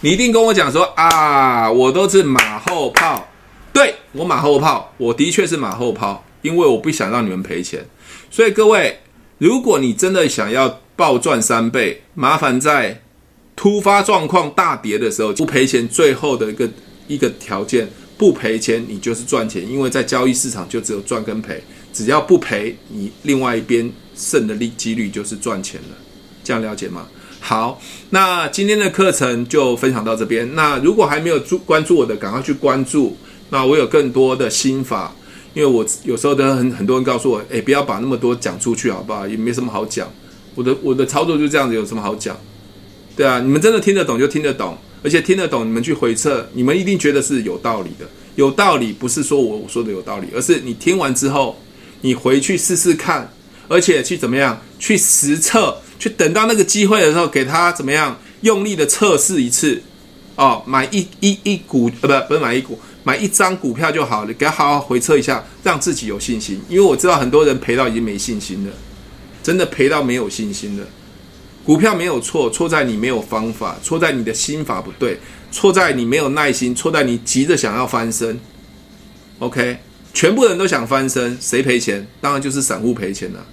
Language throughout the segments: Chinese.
你一定跟我讲说啊，我都是马后炮。对，我马后炮，我的确是马后炮，因为我不想让你们赔钱。所以各位，如果你真的想要暴赚三倍，麻烦在突发状况大跌的时候不赔钱。最后的一个一个条件，不赔钱，你就是赚钱。因为在交易市场就只有赚跟赔，只要不赔，你另外一边胜的利几率就是赚钱了。这样了解吗？好，那今天的课程就分享到这边。那如果还没有注关注我的，赶快去关注。那我有更多的心法，因为我有时候都很很多人告诉我，诶，不要把那么多讲出去，好不好？也没什么好讲。我的我的操作就这样子，有什么好讲？对啊，你们真的听得懂就听得懂，而且听得懂，你们去回测，你们一定觉得是有道理的。有道理不是说我我说的有道理，而是你听完之后，你回去试试看，而且去怎么样去实测，去等到那个机会的时候，给他怎么样用力的测试一次。哦，买一一一股，呃，不，不是买一股。买一张股票就好了，给他好好回测一下，让自己有信心。因为我知道很多人赔到已经没信心了，真的赔到没有信心了。股票没有错，错在你没有方法，错在你的心法不对，错在你没有耐心，错在你急着想要翻身。OK，全部人都想翻身，谁赔钱？当然就是散户赔钱了。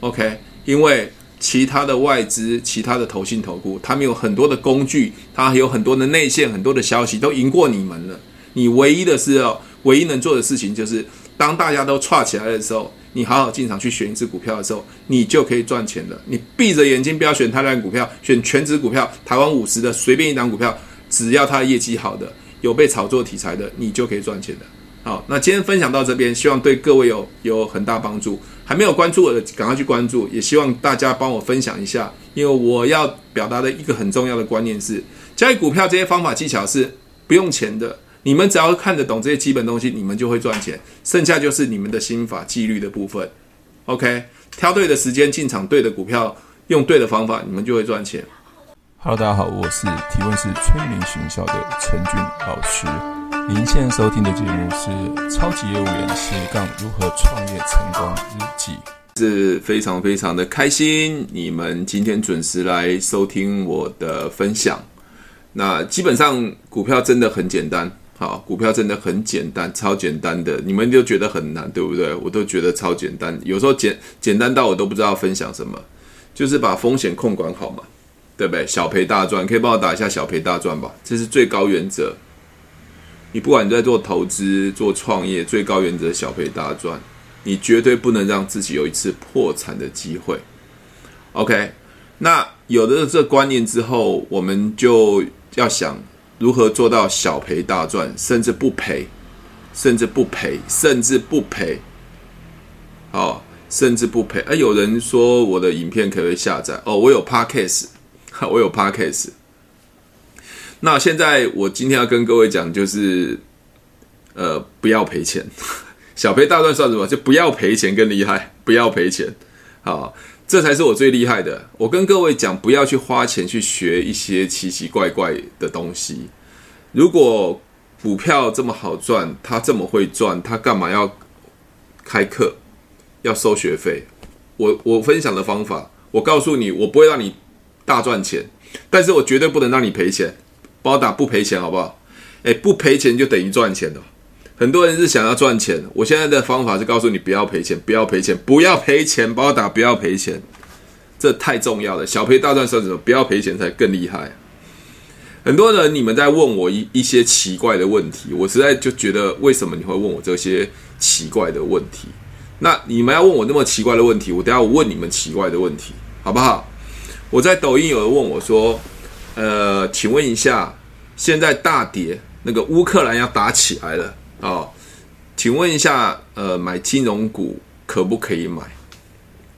OK，因为其他的外资、其他的投信、投顾，他们有很多的工具，他有很多的内线、很多的消息，都赢过你们了。你唯一的是哦，唯一能做的事情就是，当大家都串起来的时候，你好好进场去选一只股票的时候，你就可以赚钱了。你闭着眼睛不要选太烂股票，选权值股票，台湾五十的随便一档股票，只要它业绩好的，有被炒作题材的，你就可以赚钱的。好，那今天分享到这边，希望对各位有有很大帮助。还没有关注我的，赶快去关注。也希望大家帮我分享一下，因为我要表达的一个很重要的观念是，交易股票这些方法技巧是不用钱的。你们只要看得懂这些基本东西，你们就会赚钱。剩下就是你们的心法、纪律的部分。OK，挑对的时间进场，对的股票，用对的方法，你们就会赚钱。Hello，大家好，我是提问式催眠学校的陈俊老师。您现在收听的节目是《超级业务员斜杠如何创业成功日记》，是非常非常的开心，你们今天准时来收听我的分享。那基本上股票真的很简单。好，股票真的很简单，超简单的，你们就觉得很难，对不对？我都觉得超简单，有时候简简单到我都不知道分享什么，就是把风险控管好嘛，对不对？小赔大赚，可以帮我打一下小赔大赚吧，这是最高原则。你不管你在做投资、做创业，最高原则小赔大赚，你绝对不能让自己有一次破产的机会。OK，那有了这观念之后，我们就要想。如何做到小赔大赚，甚至不赔，甚至不赔，甚至不赔？哦，甚至不赔。哎，有人说我的影片可不可以下载？哦，我有 Podcast，我有 Podcast。那现在我今天要跟各位讲，就是呃，不要赔钱，小赔大赚算什么？就不要赔钱更厉害，不要赔钱。好。这才是我最厉害的。我跟各位讲，不要去花钱去学一些奇奇怪怪的东西。如果股票这么好赚，他这么会赚，他干嘛要开课，要收学费？我我分享的方法，我告诉你，我不会让你大赚钱，但是我绝对不能让你赔钱。帮我打不赔钱，好不好？哎，不赔钱就等于赚钱了。很多人是想要赚钱，我现在的方法是告诉你不要赔钱，不要赔钱，不要赔钱，帮我打不要赔钱，这太重要了。小赔大赚算什么？不要赔钱才更厉害。很多人你们在问我一一些奇怪的问题，我实在就觉得为什么你会问我这些奇怪的问题？那你们要问我那么奇怪的问题，我等下我问你们奇怪的问题，好不好？我在抖音有人问我说，呃，请问一下，现在大跌，那个乌克兰要打起来了。哦，请问一下，呃，买金融股可不可以买？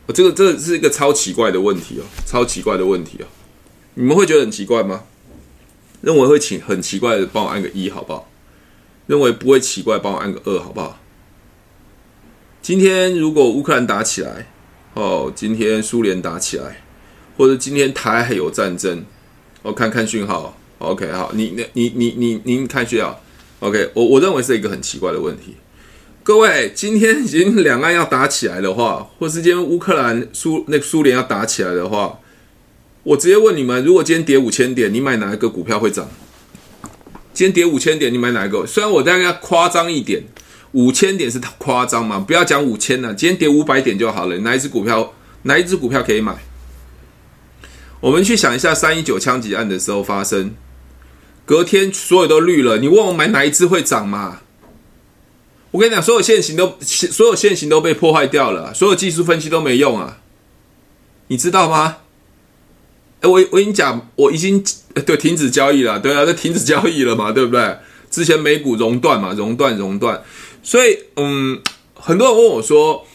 哦，这个这是一个超奇怪的问题哦，超奇怪的问题哦。你们会觉得很奇怪吗？认为会奇很奇怪的，帮我按个一好不好？认为不会奇怪，帮我按个二好不好？今天如果乌克兰打起来，哦，今天苏联打起来，或者今天台海有战争，我看看讯号。OK，好，你你你你你您看讯号。OK，我我认为是一个很奇怪的问题。各位，今天已经两岸要打起来的话，或是今天乌克兰苏那个苏联要打起来的话，我直接问你们：如果今天跌五千点，你买哪一个股票会涨？今天跌五千点，你买哪一个？虽然我大概夸张一点，五千点是夸张嘛，不要讲五千了，今天跌五百点就好了。哪一只股票？哪一只股票可以买？我们去想一下，三一九枪击案的时候发生，隔天所有都绿了。你问我买哪一只会涨吗？我跟你讲，所有线型都所有线型都被破坏掉了，所有技术分析都没用啊，你知道吗？哎，我我跟你讲，我已经对停止交易了，对啊，就停止交易了嘛，对不对？之前美股熔断嘛，熔断熔断，所以嗯，很多人问我说。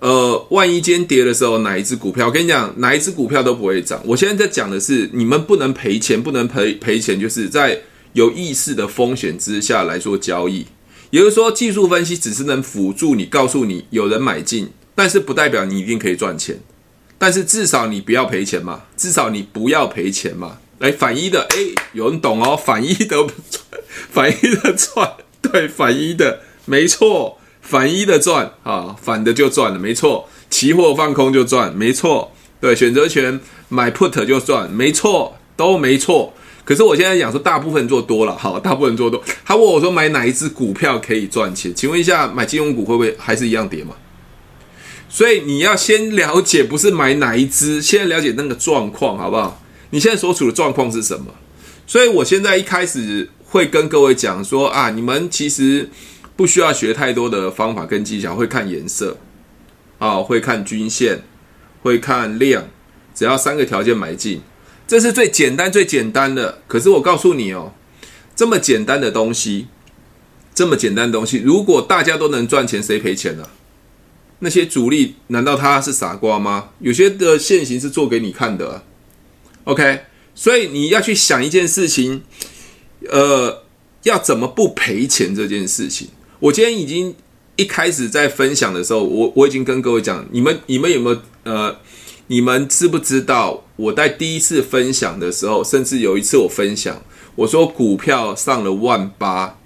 呃，万一今天跌的时候，哪一只股票？我跟你讲，哪一只股票都不会涨。我现在在讲的是，你们不能赔钱，不能赔赔钱，就是在有意识的风险之下来做交易。也就是说，技术分析只是能辅助你，告诉你有人买进，但是不代表你一定可以赚钱。但是至少你不要赔钱嘛，至少你不要赔钱嘛。来反一的，诶，有人懂哦，反一的，反一的赚，对，反一的，没错。反一的赚啊，反的就赚了，没错。期货放空就赚，没错。对，选择权买 put 就赚，没错，都没错。可是我现在讲说，大部分做多了，好，大部分做多。他问我说，买哪一只股票可以赚钱？请问一下，买金融股会不会还是一样跌嘛？所以你要先了解，不是买哪一只，先了解那个状况，好不好？你现在所处的状况是什么？所以我现在一开始会跟各位讲说啊，你们其实。不需要学太多的方法跟技巧，会看颜色，啊，会看均线，会看量，只要三个条件买进，这是最简单最简单的。可是我告诉你哦，这么简单的东西，这么简单的东西，如果大家都能赚钱，谁赔钱呢？那些主力难道他是傻瓜吗？有些的线型是做给你看的，OK？所以你要去想一件事情，呃，要怎么不赔钱这件事情。我今天已经一开始在分享的时候，我我已经跟各位讲，你们你们有没有呃，你们知不知道我在第一次分享的时候，甚至有一次我分享，我说股票上了万八，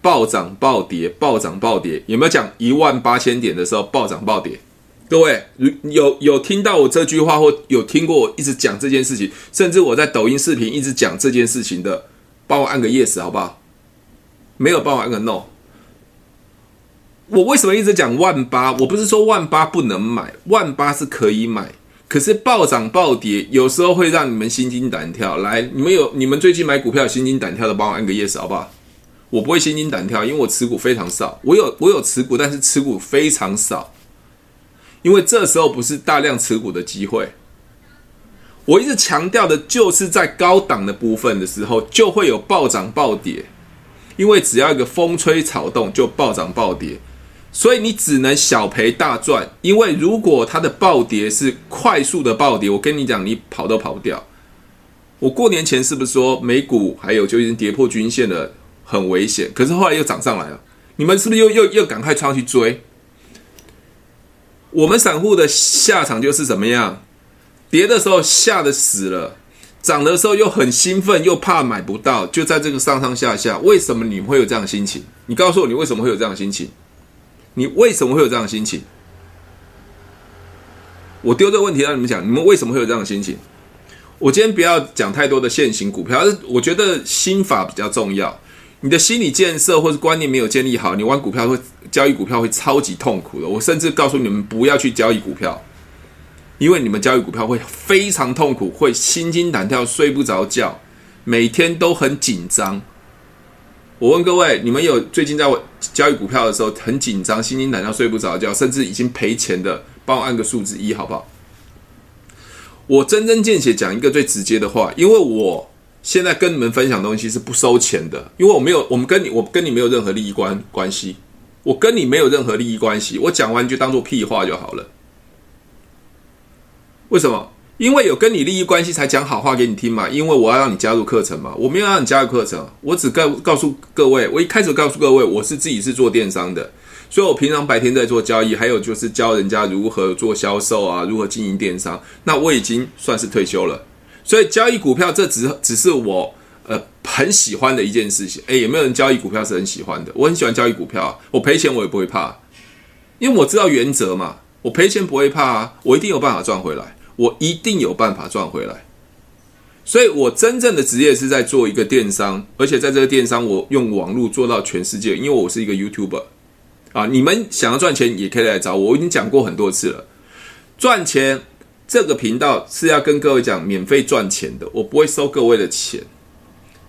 暴涨暴跌，暴涨暴跌，有没有讲一万八千点的时候暴涨暴跌？各位如有有听到我这句话，或有听过我一直讲这件事情，甚至我在抖音视频一直讲这件事情的，帮我按个 yes 好不好？没有帮我按个 no。我为什么一直讲万八？我不是说万八不能买，万八是可以买。可是暴涨暴跌有时候会让你们心惊胆跳。来，你们有你们最近买股票心惊胆跳的，帮我按个 yes 好不好？我不会心惊胆跳，因为我持股非常少。我有我有持股，但是持股非常少，因为这时候不是大量持股的机会。我一直强调的就是在高档的部分的时候，就会有暴涨暴跌，因为只要一个风吹草动，就暴涨暴跌。所以你只能小赔大赚，因为如果它的暴跌是快速的暴跌，我跟你讲，你跑都跑不掉。我过年前是不是说美股还有就已经跌破均线了，很危险？可是后来又涨上来了，你们是不是又又又赶快冲去追？我们散户的下场就是怎么样？跌的时候吓得死了，涨的时候又很兴奋，又怕买不到，就在这个上上下下。为什么你会有这样的心情？你告诉我，你为什么会有这样的心情？你为什么会有这样的心情？我丢这个问题让你们讲，你们为什么会有这样的心情？我今天不要讲太多的现行股票，我觉得心法比较重要。你的心理建设或是观念没有建立好，你玩股票会交易股票会超级痛苦的。我甚至告诉你们不要去交易股票，因为你们交易股票会非常痛苦，会心惊胆跳，睡不着觉，每天都很紧张。我问各位，你们有最近在交易股票的时候很紧张、心惊胆跳、睡不着觉，甚至已经赔钱的，帮我按个数字一，好不好？我真真见血讲一个最直接的话，因为我现在跟你们分享东西是不收钱的，因为我没有，我们跟你，我跟你没有任何利益关关系，我跟你没有任何利益关系，我讲完就当做屁话就好了。为什么？因为有跟你利益关系才讲好话给你听嘛，因为我要让你加入课程嘛，我没有让你加入课程，我只告告诉各位，我一开始告诉各位，我是自己是做电商的，所以我平常白天在做交易，还有就是教人家如何做销售啊，如何经营电商，那我已经算是退休了，所以交易股票这只只是我呃很喜欢的一件事情，诶，有没有人交易股票是很喜欢的？我很喜欢交易股票，我赔钱我也不会怕，因为我知道原则嘛，我赔钱不会怕啊，我一定有办法赚回来。我一定有办法赚回来，所以我真正的职业是在做一个电商，而且在这个电商，我用网络做到全世界。因为我是一个 YouTuber 啊，你们想要赚钱也可以来找我。我已经讲过很多次了，赚钱这个频道是要跟各位讲免费赚钱的，我不会收各位的钱，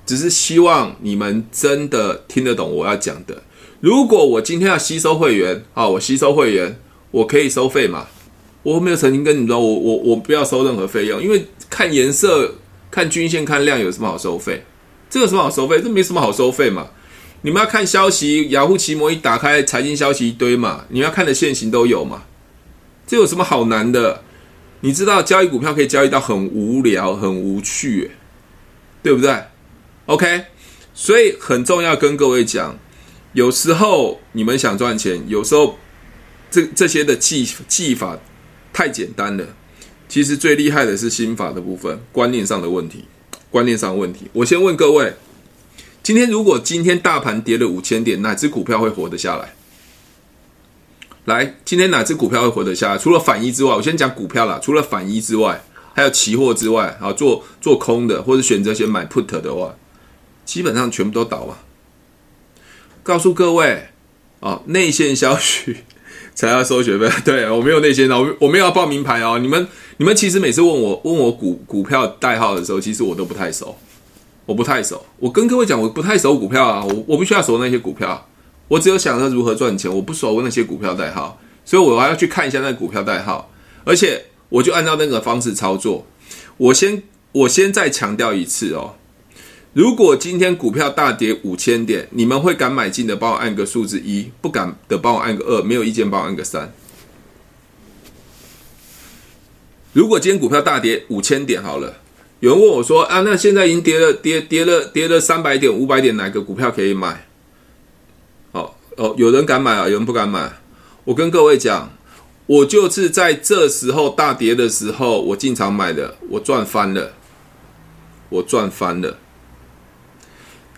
只是希望你们真的听得懂我要讲的。如果我今天要吸收会员啊，我吸收会员，我可以收费嘛？我没有曾经跟你们说，我我我不要收任何费用，因为看颜色。看均线、看量有什么好收费？这有什么好收费？这没什么好收费嘛。你们要看消息，雅虎奇摩一打开，财经消息一堆嘛。你们要看的线型都有嘛。这有什么好难的？你知道交易股票可以交易到很无聊、很无趣，对不对？OK，所以很重要跟各位讲，有时候你们想赚钱，有时候这这些的技技法太简单了。其实最厉害的是心法的部分，观念上的问题，观念上的问题。我先问各位，今天如果今天大盘跌了五千点，哪只股票会活得下来？来，今天哪只股票会活得下来？除了反一之外，我先讲股票啦。除了反一之外，还有期货之外，啊，做做空的或者选择先买 put 的话，基本上全部都倒了。告诉各位，啊，内线消息。才要收学费，对，我没有那些，我我没有要报名牌哦。你们你们其实每次问我问我股股票代号的时候，其实我都不太熟，我不太熟。我跟各位讲，我不太熟股票啊，我我不需要熟那些股票，我只有想着如何赚钱，我不熟那些股票代号，所以我还要去看一下那股票代号，而且我就按照那个方式操作。我先我先再强调一次哦。如果今天股票大跌五千点，你们会敢买进的，帮我按个数字一；不敢的，帮我按个二；没有意见，帮我按个三。如果今天股票大跌五千点，好了，有人问我说：“啊，那现在已经跌了，跌跌了，跌了三百点、五百点，哪个股票可以买？”哦哦，有人敢买啊，有人不敢买。我跟各位讲，我就是在这时候大跌的时候，我进场买的，我赚翻了，我赚翻了。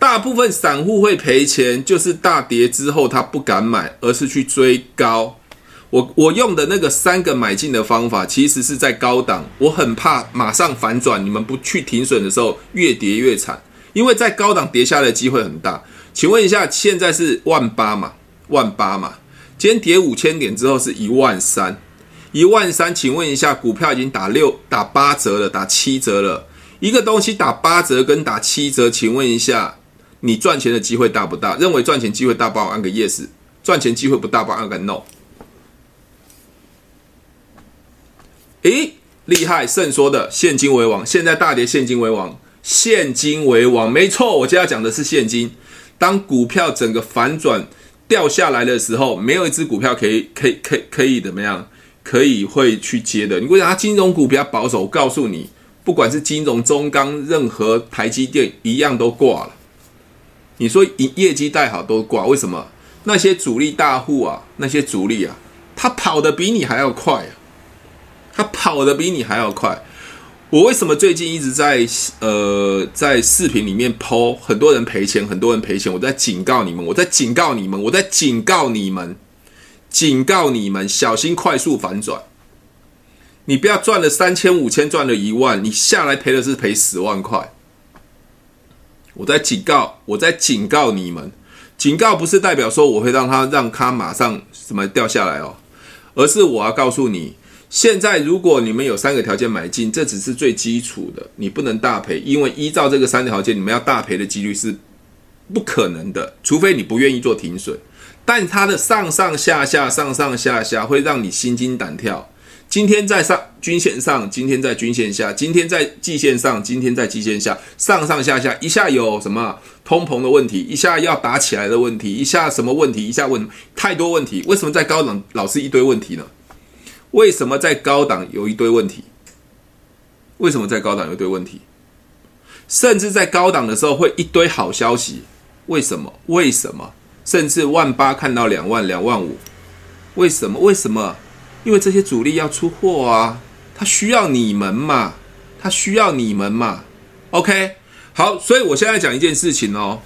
大部分散户会赔钱，就是大跌之后他不敢买，而是去追高。我我用的那个三个买进的方法，其实是在高档。我很怕马上反转，你们不去停损的时候，越跌越惨。因为在高档跌下来的机会很大。请问一下，现在是万八嘛？万八嘛？今天跌五千点之后是一万三，一万三。请问一下，股票已经打六、打八折了，打七折了。一个东西打八折跟打七折，请问一下。你赚钱的机会大不大？认为赚钱机会大，帮我按个 yes；赚钱机会不大，帮我按个 no。诶，厉害！圣说的现金为王，现在大跌，现金为王，现金为王，没错。我接下来讲的是现金。当股票整个反转掉下来的时候，没有一只股票可以、可以、可以、可以怎么样？可以会去接的。你会讲它金融股比较保守，我告诉你，不管是金融、中钢，任何台积电一样都挂了。你说业业绩带好都挂，为什么？那些主力大户啊，那些主力啊，他跑的比你还要快啊，他跑的比你还要快。我为什么最近一直在呃在视频里面 po 很多人赔钱，很多人赔钱，我在警告你们，我在警告你们，我在警告你们，警告你们，小心快速反转。你不要赚了三千五千，赚了一万，你下来赔的是赔十万块。我在警告，我在警告你们，警告不是代表说我会让他让他马上什么掉下来哦，而是我要告诉你，现在如果你们有三个条件买进，这只是最基础的，你不能大赔，因为依照这个三条件，你们要大赔的几率是不可能的，除非你不愿意做停损，但它的上上下下上上下下会让你心惊胆跳。今天在上均线上，今天在均线下，今天在季线上，今天在季线下，上上下下，一下有什么通膨的问题，一下要打起来的问题，一下什么问题，一下问太多问题。为什么在高档老是一堆问题呢？为什么在高档有一堆问题？为什么在高档有一堆问题？甚至在高档的时候会一堆好消息？为什么？为什么？甚至万八看到两万、两万五？为什么？为什么？因为这些主力要出货啊，他需要你们嘛，他需要你们嘛。OK，好，所以我现在讲一件事情哦。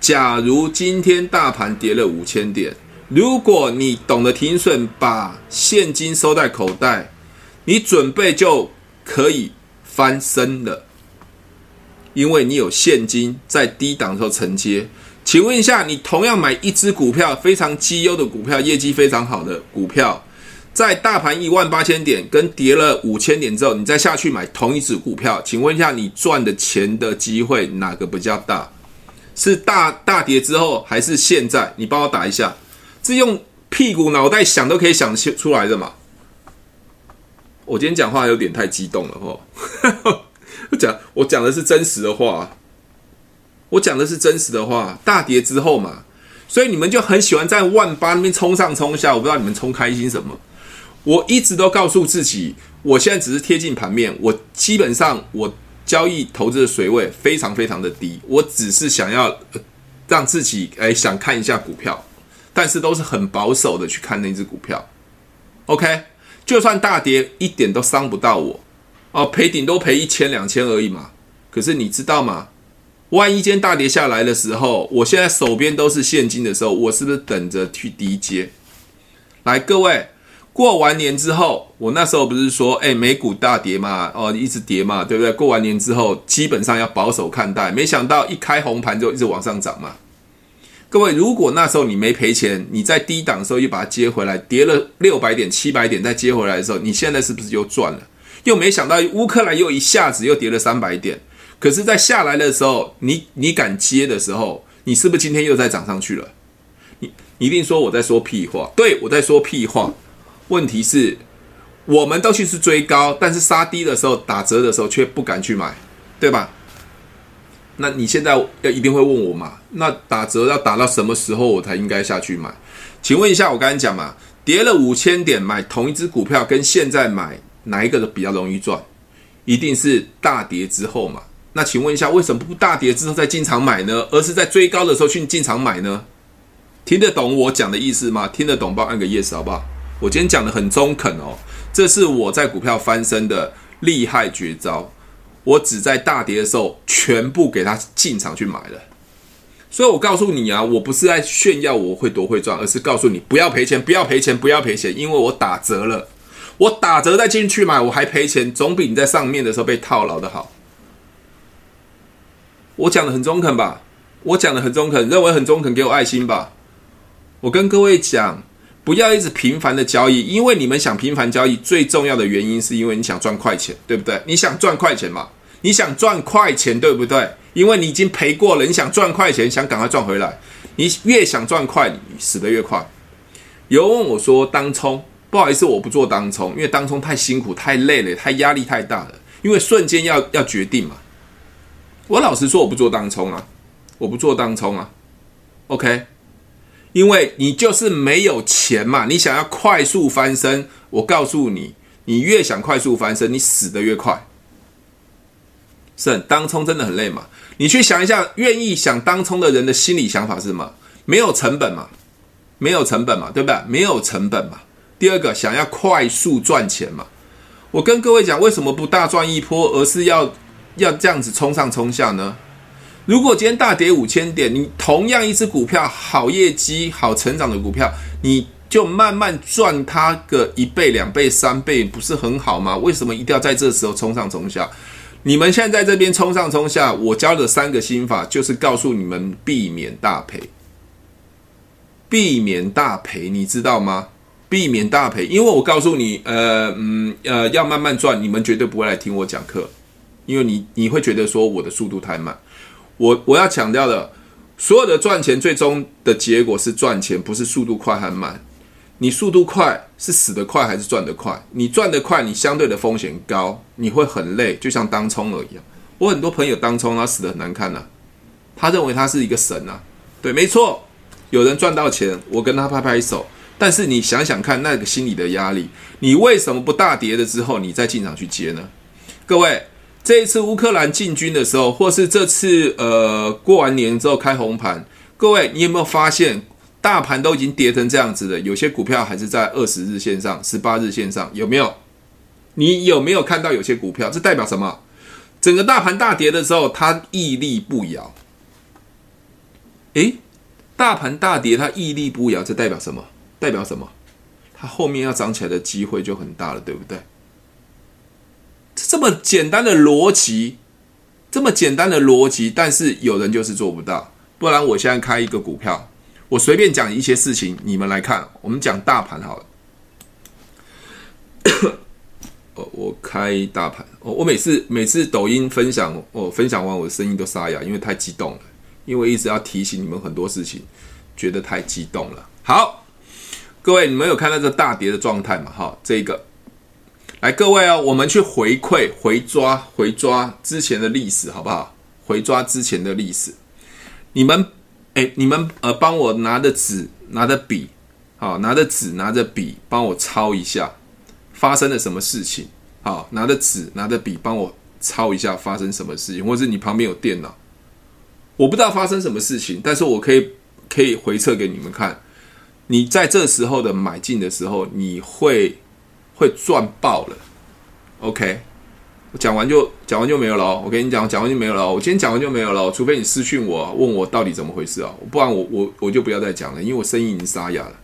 假如今天大盘跌了五千点，如果你懂得停损，把现金收在口袋，你准备就可以翻身了。因为你有现金在低档的时候承接。请问一下，你同样买一只股票，非常绩优的股票，业绩非常好的股票，在大盘一万八千点跟跌了五千点之后，你再下去买同一只股票，请问一下，你赚的钱的机会哪个比较大？是大大跌之后，还是现在？你帮我打一下，是用屁股脑袋想都可以想出来的嘛？我今天讲话有点太激动了哦，讲我讲的是真实的话。我讲的是真实的话，大跌之后嘛，所以你们就很喜欢在万八那边冲上冲下，我不知道你们冲开心什么。我一直都告诉自己，我现在只是贴近盘面，我基本上我交易投资的水位非常非常的低，我只是想要让自己诶想看一下股票，但是都是很保守的去看那只股票。OK，就算大跌一点都伤不到我哦，赔顶多赔一千两千而已嘛。可是你知道吗？万一间大跌下来的时候，我现在手边都是现金的时候，我是不是等着去低接？来，各位，过完年之后，我那时候不是说，哎，美股大跌嘛，哦，一直跌嘛，对不对？过完年之后，基本上要保守看待。没想到一开红盘就一直往上涨嘛。各位，如果那时候你没赔钱，你在低档的时候又把它接回来，跌了六百点、七百点再接回来的时候，你现在是不是又赚了？又没想到乌克兰又一下子又跌了三百点。可是，在下来的时候，你你敢接的时候，你是不是今天又再涨上去了？你你一定说我在说屁话，对，我在说屁话。问题是，我们都去是追高，但是杀低的时候、打折的时候却不敢去买，对吧？那你现在要一定会问我嘛？那打折要打到什么时候我才应该下去买？请问一下，我刚才讲嘛，跌了五千点买同一只股票，跟现在买哪一个比较容易赚？一定是大跌之后嘛。那请问一下，为什么不大跌之后再进场买呢？而是在追高的时候去进场买呢？听得懂我讲的意思吗？听得懂，帮我按个 yes 好不好？我今天讲的很中肯哦，这是我在股票翻身的厉害绝招。我只在大跌的时候全部给他进场去买了。所以我告诉你啊，我不是在炫耀我会多会赚，而是告诉你不要赔钱，不要赔钱，不要赔钱，因为我打折了，我打折再进去买，我还赔钱，总比你在上面的时候被套牢的好。我讲的很中肯吧？我讲的很中肯，认为很中肯，给我爱心吧。我跟各位讲，不要一直频繁的交易，因为你们想频繁交易，最重要的原因是因为你想赚快钱，对不对？你想赚快钱嘛？你想赚快钱，对不对？因为你已经赔过了，你想赚快钱，想赶快赚回来。你越想赚快，你死得越快。有人问我说：“当冲，不好意思，我不做当冲，因为当冲太辛苦、太累了、太压力太大了，因为瞬间要要决定嘛。”我老实说，我不做当冲啊，我不做当冲啊，OK，因为你就是没有钱嘛，你想要快速翻身，我告诉你，你越想快速翻身，你死得越快。是，当冲真的很累嘛？你去想一下，愿意想当冲的人的心理想法是什么？没有成本嘛，没有成本嘛，对不对？没有成本嘛。第二个，想要快速赚钱嘛。我跟各位讲，为什么不大赚一波，而是要？要这样子冲上冲下呢？如果今天大跌五千点，你同样一只股票好业绩、好成长的股票，你就慢慢赚它个一倍、两倍、三倍，不是很好吗？为什么一定要在这时候冲上冲下？你们现在在这边冲上冲下，我教的三个心法就是告诉你们避免大赔，避免大赔，你知道吗？避免大赔，因为我告诉你，呃，嗯，呃，要慢慢赚，你们绝对不会来听我讲课。因为你你会觉得说我的速度太慢，我我要强调的，所有的赚钱最终的结果是赚钱，不是速度快还慢。你速度快是死得快还是赚得快？你赚得快，你相对的风险高，你会很累，就像当冲而已。我很多朋友当冲他死得很难看呐、他认为他是一个神呐、啊，对，没错，有人赚到钱，我跟他拍拍手。但是你想想看，那个心理的压力，你为什么不大跌了之后你再进场去接呢？各位。这一次乌克兰进军的时候，或是这次呃过完年之后开红盘，各位你有没有发现，大盘都已经跌成这样子了，有些股票还是在二十日线上、十八日线上，有没有？你有没有看到有些股票？这代表什么？整个大盘大跌的时候，它屹立不摇。诶，大盘大跌它屹立不摇，这代表什么？代表什么？它后面要涨起来的机会就很大了，对不对？这么简单的逻辑，这么简单的逻辑，但是有人就是做不到。不然，我现在开一个股票，我随便讲一些事情，你们来看。我们讲大盘好了。哦，我开大盘。哦，我每次每次抖音分享，我分享完我的声音都沙哑，因为太激动了。因为一直要提醒你们很多事情，觉得太激动了。好，各位，你们有看到这大跌的状态吗？哈，这个。来，各位哦，我们去回馈、回抓、回抓之前的历史，好不好？回抓之前的历史。你们，哎，你们呃，帮我拿着纸、拿着笔，好，拿着纸、拿着笔，帮我抄一下发生了什么事情。好，拿着纸、拿着笔，帮我抄一下发生什么事情，或者是你旁边有电脑，我不知道发生什么事情，但是我可以可以回测给你们看。你在这时候的买进的时候，你会。会赚爆了，OK，我讲完就讲完就没有了。我跟你讲，讲完就没有了。我今天讲完就没有了，除非你私讯我问我到底怎么回事啊，不然我我我就不要再讲了，因为我声音已经沙哑了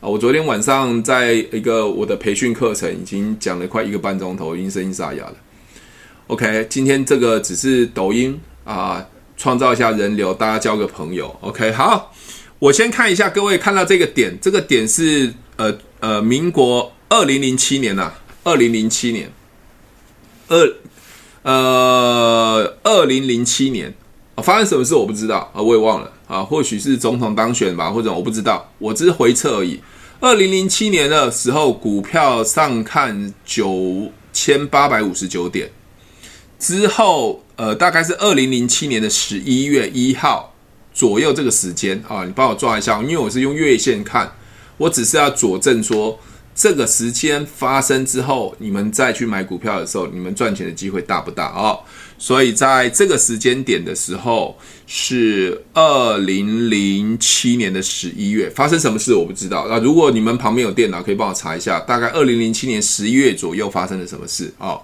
啊。我昨天晚上在一个我的培训课程已经讲了快一个半钟头，已经声音沙哑了。OK，今天这个只是抖音啊，创造一下人流，大家交个朋友。OK，好，我先看一下各位看到这个点，这个点是呃呃民国。二零零七年呐、啊，二零零七年，二呃，二零零七年，发生什么事我不知道啊，我也忘了啊，或许是总统当选吧，或者我不知道，我只是回测而已。二零零七年的时候，股票上看九千八百五十九点，之后呃，大概是二零零七年的十一月一号左右这个时间啊，你帮我抓一下，因为我是用月线看，我只是要佐证说。这个时间发生之后，你们再去买股票的时候，你们赚钱的机会大不大哦？所以在这个时间点的时候，是二零零七年的十一月，发生什么事我不知道。那如果你们旁边有电脑，可以帮我查一下，大概二零零七年十一月左右发生了什么事哦？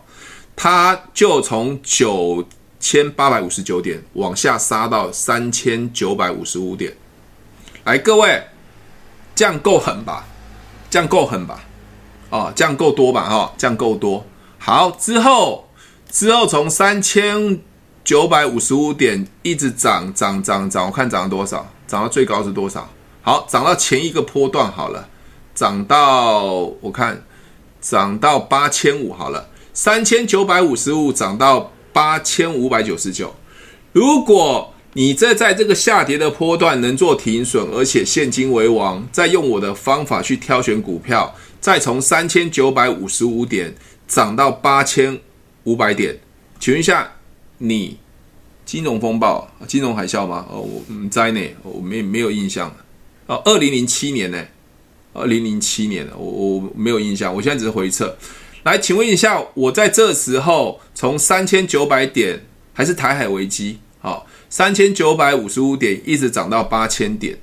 它就从九千八百五十九点往下杀到三千九百五十五点。来，各位，这样够狠吧？这样够狠吧？哦，这样够多吧？哈、哦，这样够多。好，之后之后从三千九百五十五点一直涨涨涨涨，我看涨了多少？涨到最高是多少？好，涨到前一个波段好了，涨到我看涨到八千五好了，三千九百五十五涨到八千五百九十九。如果你这在这个下跌的波段能做停损，而且现金为王，再用我的方法去挑选股票，再从三千九百五十五点涨到八千五百点，请问一下，你金融风暴、金融海啸吗？哦，我唔知呢，我没没有印象。哦，二零零七年呢？二零零七年，我我没有印象。我现在只是回测。来，请问一下，我在这时候从三千九百点，还是台海危机？好。三千九百五十五点一直涨到八千点，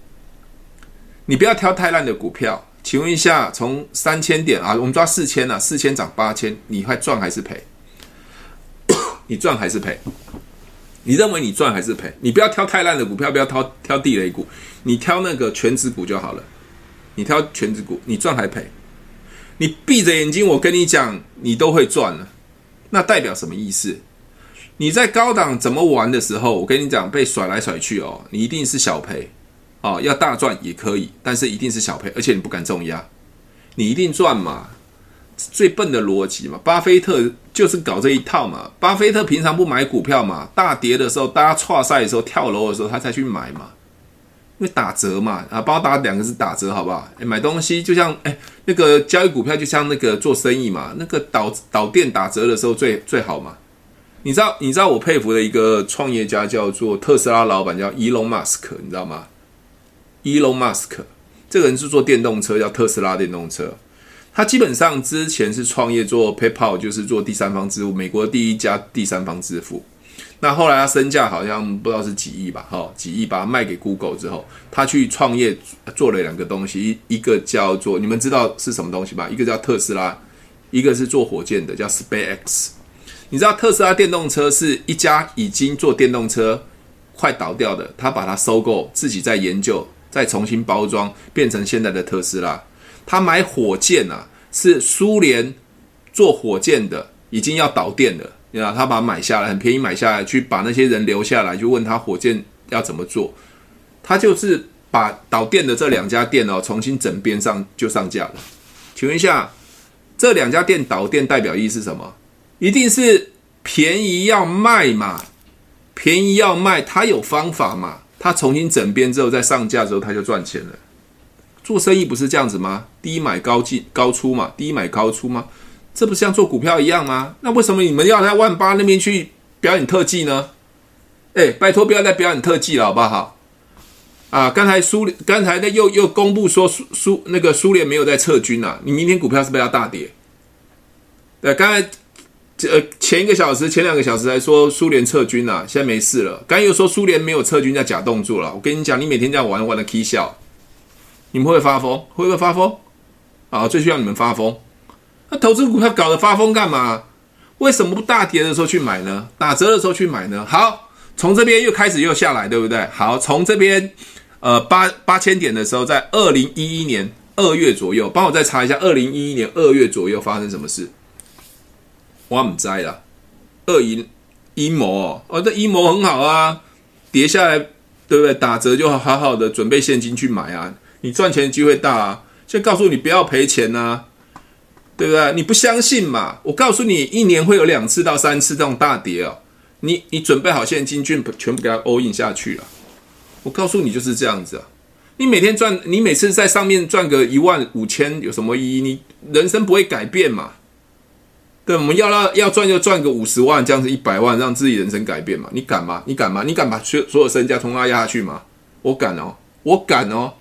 你不要挑太烂的股票。请问一下，从三千点啊，我们抓四千啊，四千涨八千，你还赚还是赔？你赚还是赔？你认为你赚还是赔？你不要挑太烂的股票，不要挑挑地雷股，你挑那个全值股就好了。你挑全值股，你赚还赔？你闭着眼睛，我跟你讲，你都会赚了。那代表什么意思？你在高档怎么玩的时候，我跟你讲，被甩来甩去哦，你一定是小赔，哦，要大赚也可以，但是一定是小赔，而且你不敢重压，你一定赚嘛，最笨的逻辑嘛，巴菲特就是搞这一套嘛，巴菲特平常不买股票嘛，大跌的时候，大家跨赛的时候，跳楼的时候，他才去买嘛，因为打折嘛，啊，帮我打两个字打折好不好？诶，买东西就像诶，那个交易股票就像那个做生意嘛，那个导导电打折的时候最最好嘛。你知道，你知道我佩服的一个创业家叫做特斯拉老板，叫伊隆马斯克，你知道吗？伊隆马斯克这个人是做电动车，叫特斯拉电动车。他基本上之前是创业做 PayPal，就是做第三方支付，美国第一家第三方支付。那后来他身价好像不知道是几亿吧，哈，几亿把它卖给 Google 之后，他去创业做了两个东西，一个叫做你们知道是什么东西吧？一个叫特斯拉，一个是做火箭的，叫 SpaceX。你知道特斯拉电动车是一家已经做电动车快倒掉的，他把它收购，自己再研究，再重新包装，变成现在的特斯拉。他买火箭啊，是苏联做火箭的，已经要导电了，你知道，他把它买下来，很便宜买下来，去把那些人留下来，就问他火箭要怎么做。他就是把导电的这两家店哦，重新整编上就上架了。请问一下，这两家店导电代表意是什么？一定是便宜要卖嘛？便宜要卖，他有方法嘛？他重新整编之后再上架之后，他就赚钱了。做生意不是这样子吗？低买高进高出嘛，低买高出吗？这不像做股票一样吗？那为什么你们要在万八那边去表演特技呢？哎，拜托不要再表演特技了，好不好？啊，刚才苏刚才那又又公布说苏苏那个苏联没有在撤军了，你明天股票是不是要大跌？对，刚才呃前一个小时前两个小时还说苏联撤军了，现在没事了。刚又说苏联没有撤军，叫假动作了。我跟你讲，你每天这样玩玩的 K 笑，你们会会发疯？会不会发疯？啊，最需要你们发疯。那投资股票搞得发疯干嘛？为什么不大跌的时候去买呢？打折的时候去买呢？好，从这边又开始又下来，对不对？好，从这边呃八八千点的时候，在二零一一年二月左右，帮我再查一下，二零一一年二月左右发生什么事？我唔知啦，二阴阴谋哦，哦，这阴谋很好啊，跌下来对不对？打折就好好的准备现金去买啊，你赚钱的机会大啊！先告诉你不要赔钱呐。对不对？你不相信嘛？我告诉你，一年会有两次到三次这种大跌哦。你你准备好现金，全部全部给它 all in 下去了。我告诉你就是这样子啊。你每天赚，你每次在上面赚个一万五千有什么意义？你人生不会改变嘛？对，我们要要要赚就赚个五十万，这样子一百万，让自己人生改变嘛？你敢吗？你敢吗？你敢把所所有身家通通压下去吗？我敢哦，我敢哦。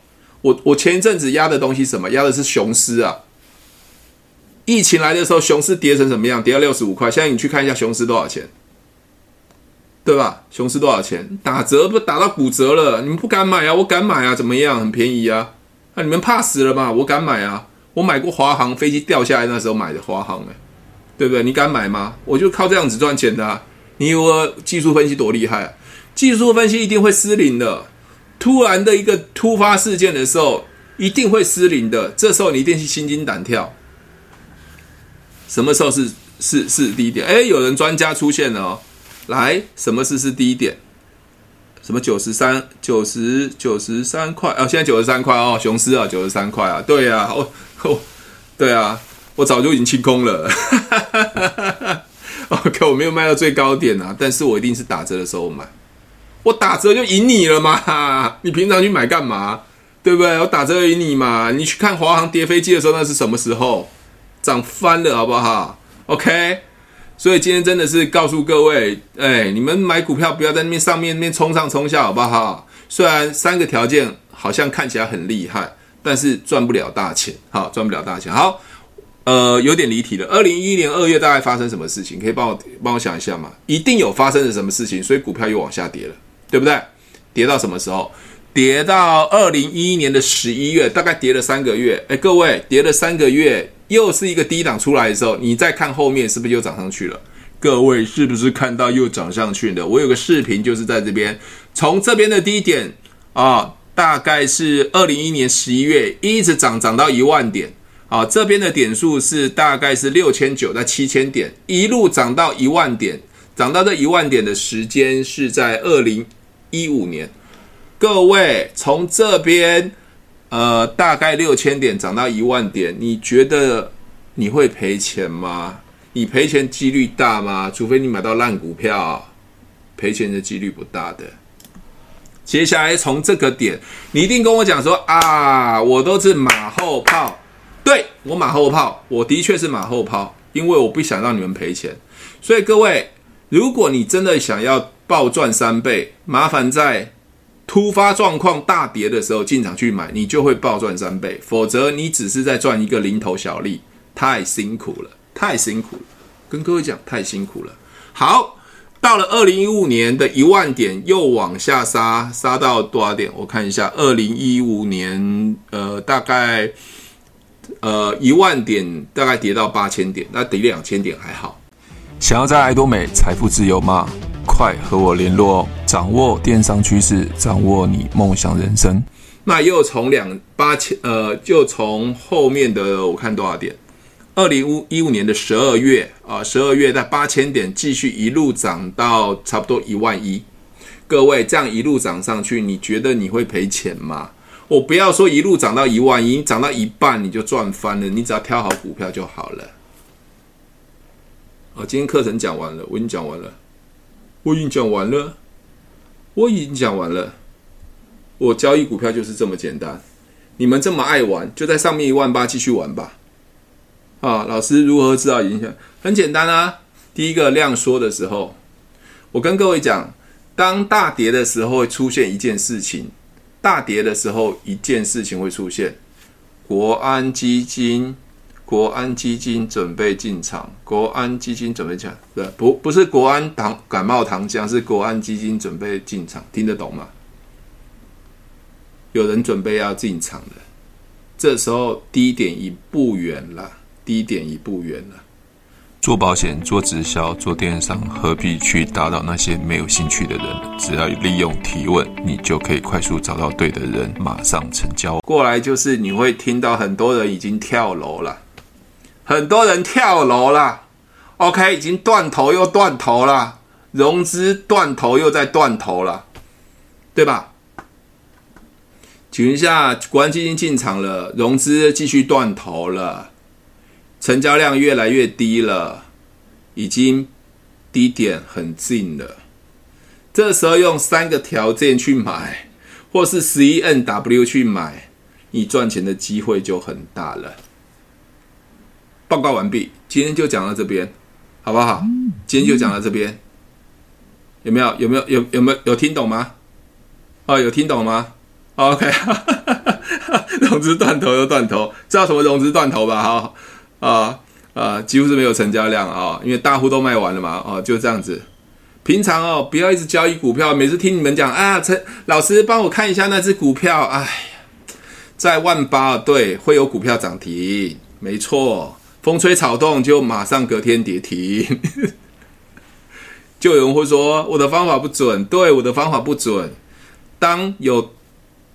我我前一阵子压的东西什么？压的是雄狮啊。疫情来的时候，雄狮跌成什么样？跌到六十五块。现在你去看一下雄狮多少钱，对吧？雄狮多少钱？打折不打到骨折了？你们不敢买啊？我敢买啊？怎么样？很便宜啊！那、你们怕死了吧？我敢买啊！我买过华航飞机掉下来那时候买的华航，哎，对不对？你敢买吗？我就靠这样子赚钱的、啊。你以为技术分析多厉害？技术分析一定会失灵的。突然的一个突发事件的时候，一定会失灵的。这时候你一定是心惊胆跳。什么时候是是是低点？哎，有人专家出现了哦！来，什么是是低点？什么九十三、九十九十三块？哦，现在九十三块哦，雄狮啊，九十三块啊，对呀、啊，哦哦，对啊，我早就已经清空了。OK，我没有卖到最高点啊，但是我一定是打折的时候买。我打折就赢你了嘛？你平常去买干嘛？对不对？我打折赢你嘛？你去看华航跌飞机的时候，那是什么时候？涨翻了，好不好？OK，所以今天真的是告诉各位，哎，你们买股票不要在那边上面那边冲上冲下，好不好？虽然三个条件好像看起来很厉害，但是赚不了大钱，好，赚不了大钱。好，呃，有点离题了。二零一一年二月大概发生什么事情？可以帮我帮我想一下吗？一定有发生了什么事情，所以股票又往下跌了，对不对？跌到什么时候？跌到二零一一年的十一月，大概跌了三个月。哎，各位，跌了三个月，又是一个低档出来的时候，你再看后面是不是又涨上去了？各位是不是看到又涨上去了？我有个视频就是在这边，从这边的低点啊，大概是二零一一年十一月，一直涨涨到一万点啊，这边的点数是大概是六千九到七千点，一路涨到一万点，涨到这一万点的时间是在二零一五年。各位，从这边，呃，大概六千点涨到一万点，你觉得你会赔钱吗？你赔钱几率大吗？除非你买到烂股票，赔钱的几率不大的。接下来从这个点，你一定跟我讲说啊，我都是马后炮。对，我马后炮，我的确是马后炮，因为我不想让你们赔钱。所以各位，如果你真的想要暴赚三倍，麻烦在。突发状况大跌的时候进场去买，你就会暴赚三倍；否则你只是在赚一个零头小利，太辛苦了，太辛苦了。跟各位讲，太辛苦了。好，到了二零一五年的一万点又往下杀，杀到多少点？我看一下，二零一五年呃大概呃一万点，大概跌到八千点，那跌两千点还好。想要在爱多美财富自由吗？快和我联络哦！掌握电商趋势，掌握你梦想人生。那又从两八千，呃，就从后面的我看多少点？二零一五年的十二月啊，十二月在八千点继续一路涨到差不多一万一。各位这样一路涨上去，你觉得你会赔钱吗？我不要说一路涨到一万已经，涨到一半你就赚翻了。你只要挑好股票就好了。啊，今天课程讲完了，我已经讲完了，我已经讲完了，我已经讲完了。我交易股票就是这么简单。你们这么爱玩，就在上面一万八继续玩吧。啊，老师如何知道影响？很简单啊。第一个量缩的时候，我跟各位讲，当大跌的时候会出现一件事情。大跌的时候，一件事情会出现。国安基金，国安基金准备进场。国安基金准备进场，对，不，不是国安糖感冒糖浆，是国安基金准备进场。听得懂吗？有人准备要进场了，这时候低点已不远了。低点已不远了。做保险、做直销、做电商，何必去打扰那些没有兴趣的人？只要利用提问，你就可以快速找到对的人，马上成交。过来就是你会听到很多人已经跳楼了，很多人跳楼了。OK，已经断头又断头了，融资断头又在断头了，对吧？请问一下，国安基金进场了，融资继续断头了。成交量越来越低了，已经低点很近了。这时候用三个条件去买，或是十一 NW 去买，你赚钱的机会就很大了。报告完毕，今天就讲到这边，好不好？今天就讲到这边，有没有？有没有？有有没有？有听懂吗？哦，有听懂吗？OK，融资断头又断头，知道什么融资断头吧？好。啊啊，几乎是没有成交量啊，因为大户都卖完了嘛，哦，就这样子。平常哦，不要一直交易股票，每次听你们讲啊，陈老师帮我看一下那只股票，哎，在万八，对，会有股票涨停，没错，风吹草动就马上隔天跌停。就有人会说我的方法不准，对，我的方法不准。当有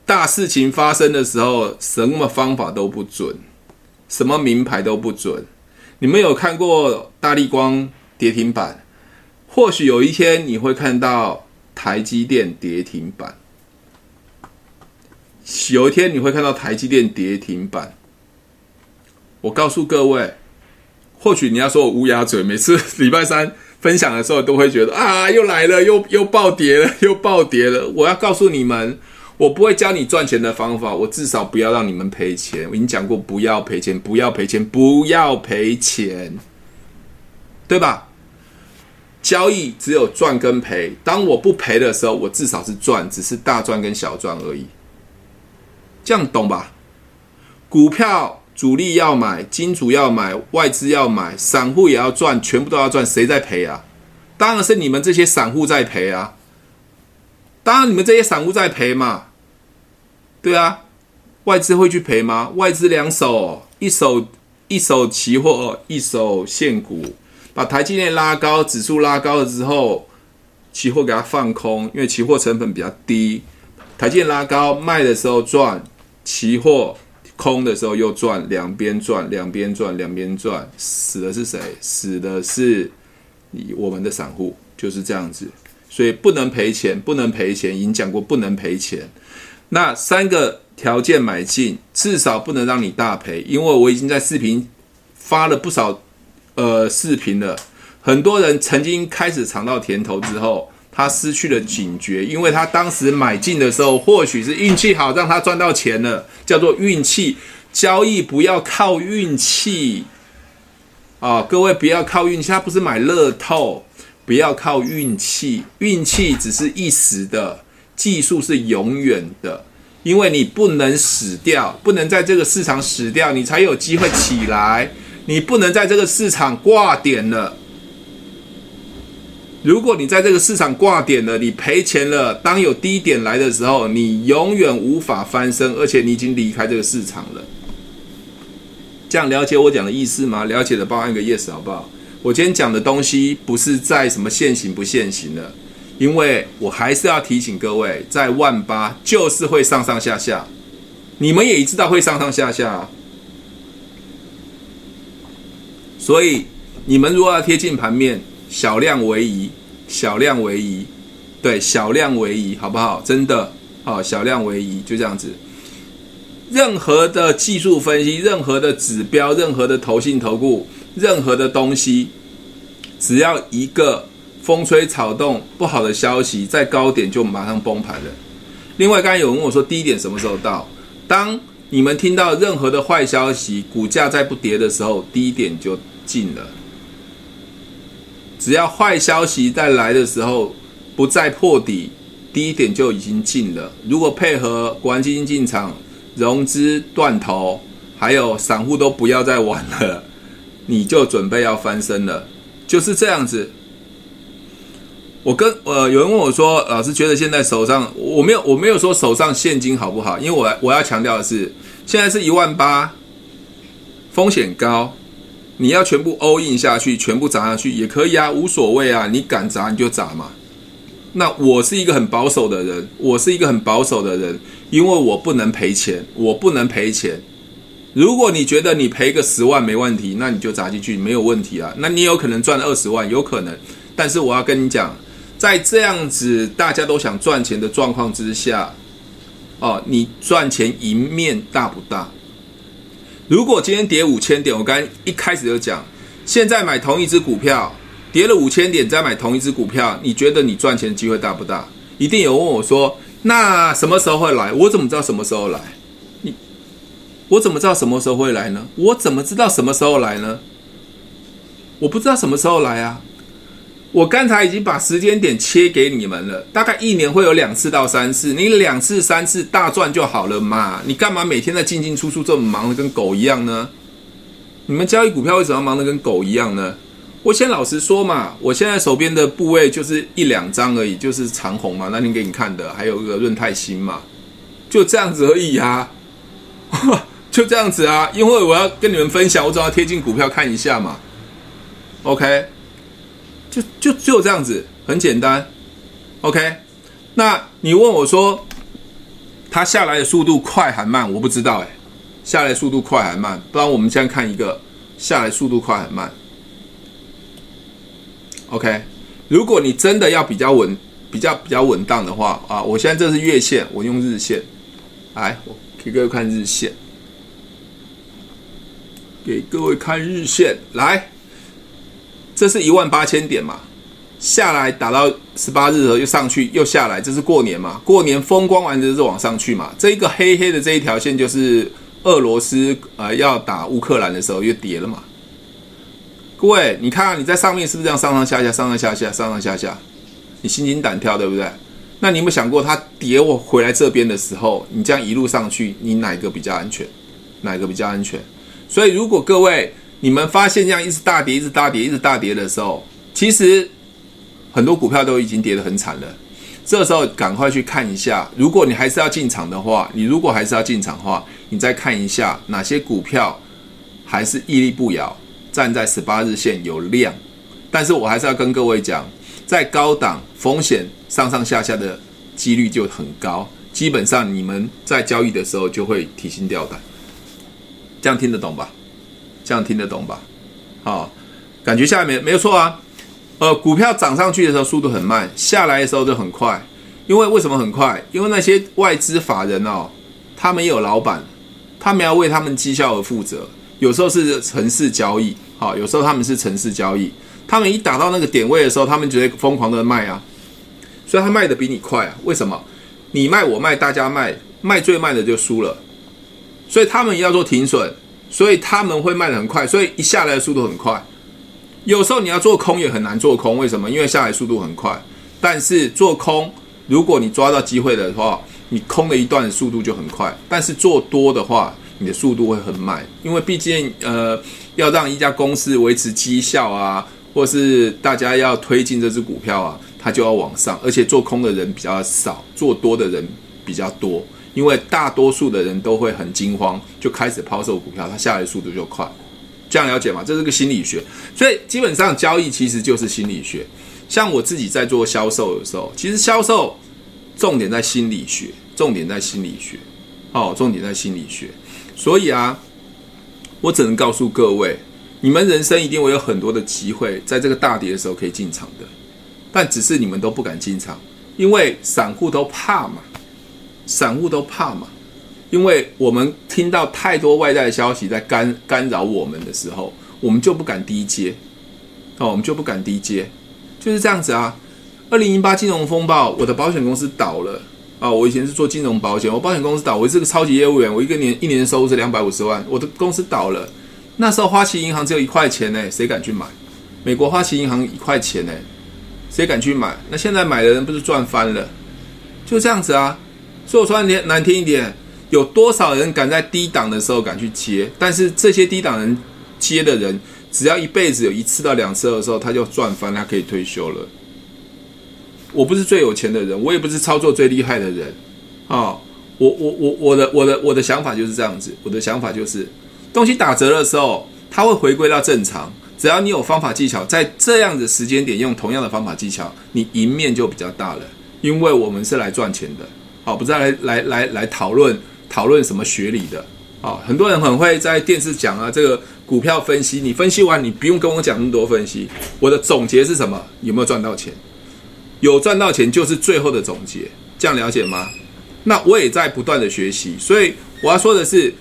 大事情发生的时候，什么方法都不准。什么名牌都不准，你们有看过大力光跌停板？或许有一天你会看到台积电跌停板，有一天你会看到台积电跌停板。我告诉各位，或许你要说我乌鸦嘴，每次礼拜三分享的时候都会觉得啊，又来了，又又暴跌了，又暴跌了。我要告诉你们。我不会教你赚钱的方法，我至少不要让你们赔钱。我已经讲过，不要赔钱，不要赔钱，不要赔钱，对吧？交易只有赚跟赔。当我不赔的时候，我至少是赚，只是大赚跟小赚而已。这样懂吧？股票主力要买，金主要买，外资要买，散户也要赚，全部都要赚，谁在赔啊？当然是你们这些散户在赔啊！当然你们这些散户在赔嘛。对啊，外资会去赔吗？外资两手，一手一手期货，一手现股，把台积电拉高，指数拉高了之后，期货给它放空，因为期货成本比较低。台积电拉高卖的时候赚，期货空的时候又赚，两边赚，两边赚，两边赚，死的是谁？死的是你我们的散户，就是这样子。所以不能赔钱，不能赔钱，已经讲过不能赔钱。那三个条件买进，至少不能让你大赔，因为我已经在视频发了不少呃视频了。很多人曾经开始尝到甜头之后，他失去了警觉，因为他当时买进的时候，或许是运气好让他赚到钱了，叫做运气。交易不要靠运气啊，各位不要靠运气，他不是买乐透，不要靠运气，运气只是一时的。技术是永远的，因为你不能死掉，不能在这个市场死掉，你才有机会起来。你不能在这个市场挂点了。如果你在这个市场挂点了，你赔钱了。当有低点来的时候，你永远无法翻身，而且你已经离开这个市场了。这样了解我讲的意思吗？了解的帮我按个 yes 好不好？我今天讲的东西不是在什么现行不现行的。因为我还是要提醒各位，在万八就是会上上下下，你们也知道会上上下下。所以你们如果要贴近盘面，小量为宜，小量为宜，对，小量为宜，好不好？真的，好，小量为宜，就这样子。任何的技术分析，任何的指标，任何的投信投顾，任何的东西，只要一个风吹草动，不好的消息，在高点就马上崩盘了。另外，刚才有人问我说，低点什么时候到？当你们听到任何的坏消息，股价在不跌的时候，低点就进了。只要坏消息再来的时候，不再破底，低点就已经进了。如果配合国安基金进场。融资断头，还有散户都不要再玩了，你就准备要翻身了，就是这样子。我跟呃有人问我说，老师觉得现在手上我没有我没有说手上现金好不好？因为我我要强调的是，现在是一万八，风险高，你要全部 all in 下去，全部砸下去也可以啊，无所谓啊，你敢砸你就砸嘛。那我是一个很保守的人，我是一个很保守的人，因为我不能赔钱，我不能赔钱。如果你觉得你赔个十万没问题，那你就砸进去没有问题啊。那你有可能赚二十万，有可能。但是我要跟你讲，在这样子大家都想赚钱的状况之下，哦，你赚钱赢面大不大？如果今天跌五千点，我刚一开始就讲，现在买同一只股票。跌了五千点再买同一只股票，你觉得你赚钱机会大不大？一定有问我说，那什么时候会来？我怎么知道什么时候来？你，我怎么知道什么时候会来呢？我怎么知道什么时候来呢？我不知道什么时候来啊！我刚才已经把时间点切给你们了，大概一年会有两次到三次，你两次三次大赚就好了嘛！你干嘛每天在进进出出这么忙的跟狗一样呢？你们交易股票为什么要忙得跟狗一样呢？我先老实说嘛，我现在手边的部位就是一两张而已，就是长虹嘛，那天给你看的，还有一个润泰新嘛，就这样子而已啊，就这样子啊，因为我要跟你们分享，我总要贴近股票看一下嘛，OK，就就就这样子，很简单，OK，那你问我说，它下来的速度快还慢？我不知道哎、下来速度快还慢？不然我们先看一个下来速度快还慢？OK，如果你真的要比较稳、比较比较稳当的话啊，我现在这是月线，我用日线，来，我给各位看日线，给各位看日线，来，这是一万八千点嘛，下来打到十八日的时候又上去又下来，这是过年嘛，过年风光完就是往上去嘛，这一个黑黑的这一条线就是俄罗斯呃要打乌克兰的时候又跌了嘛。各位，你看啊，你在上面是不是这样上上下下、上上下下、上上下下？你心惊胆跳，对不对？那你有没有想过，它跌我回来这边的时候，你这样一路上去，你哪个比较安全？哪个比较安全？所以，如果各位你们发现这样一直大跌、一直大跌、一直大跌的时候，其实很多股票都已经跌得很惨了。这时候赶快去看一下，如果你还是要进场的话，你如果还是要进场的话，你再看一下哪些股票还是屹立不摇。站在十八日线有量，但是我还是要跟各位讲，在高档风险上上下下的几率就很高，基本上你们在交易的时候就会提心吊胆，这样听得懂吧？这样听得懂吧？好，感觉下面没有错啊？呃，股票涨上去的时候速度很慢，下来的时候就很快，因为为什么很快？因为那些外资法人哦，他们也有老板，他们要为他们绩效而负责。有时候是程式交易，好，有时候他们是程式交易，他们一打到那个点位的时候，他们就会疯狂的卖啊，所以他卖的比你快啊。为什么？你卖我卖大家卖，卖最慢的就输了，所以他们要做停损，所以他们会卖的很快，所以一下来的速度很快。有时候你要做空也很难做空，为什么？因为下来速度很快，但是做空，如果你抓到机会的话，你空了一段速度就很快，但是做多的话。你的速度会很慢，因为毕竟呃，要让一家公司维持绩效啊，或是大家要推进这只股票啊，它就要往上，而且做空的人比较少，做多的人比较多，因为大多数的人都会很惊慌，就开始抛售股票，它下来速度就快。这样了解吗？这是个心理学，所以基本上交易其实就是心理学。像我自己在做销售的时候，其实销售重点在心理学，重点在心理学，哦，重点在心理学。所以啊，我只能告诉各位，你们人生一定会有很多的机会，在这个大跌的时候可以进场的，但只是你们都不敢进场，因为散户都怕嘛，散户都怕嘛，因为我们听到太多外在的消息在干干扰我们的时候，我们就不敢低接，哦，我们就不敢低接，就是这样子啊。二零零八金融风暴，我的保险公司倒了啊！我以前是做金融保险，我保险公司倒，我是个超级业务员，我一个年一年的收入是两百五十万，我的公司倒了。那时候花旗银行只有一块钱呢，谁敢去买？美国花旗银行一块钱呢，谁敢去买？那现在买的人不是赚翻了？就这样子啊！所以我说难听难听一点，有多少人敢在低档的时候敢去接？但是这些低档人接的人，只要一辈子有一次到两次的时候，他就赚翻，他可以退休了。我不是最有钱的人，我也不是操作最厉害的人，啊，我我我我的我的我的想法就是这样子，我的想法就是。东西打折的时候，它会回归到正常。只要你有方法技巧，在这样的时间点用同样的方法技巧，你赢面就比较大了。因为我们是来赚钱的，好，不再来来来来讨论讨论什么学理的。好，很多人很会在电视讲啊，这个股票分析，你分析完，你不用跟我讲那么多分析。我的总结是什么？有没有赚到钱？有赚到钱就是最后的总结，这样了解吗？那我也在不断的学习，所以我要说的是。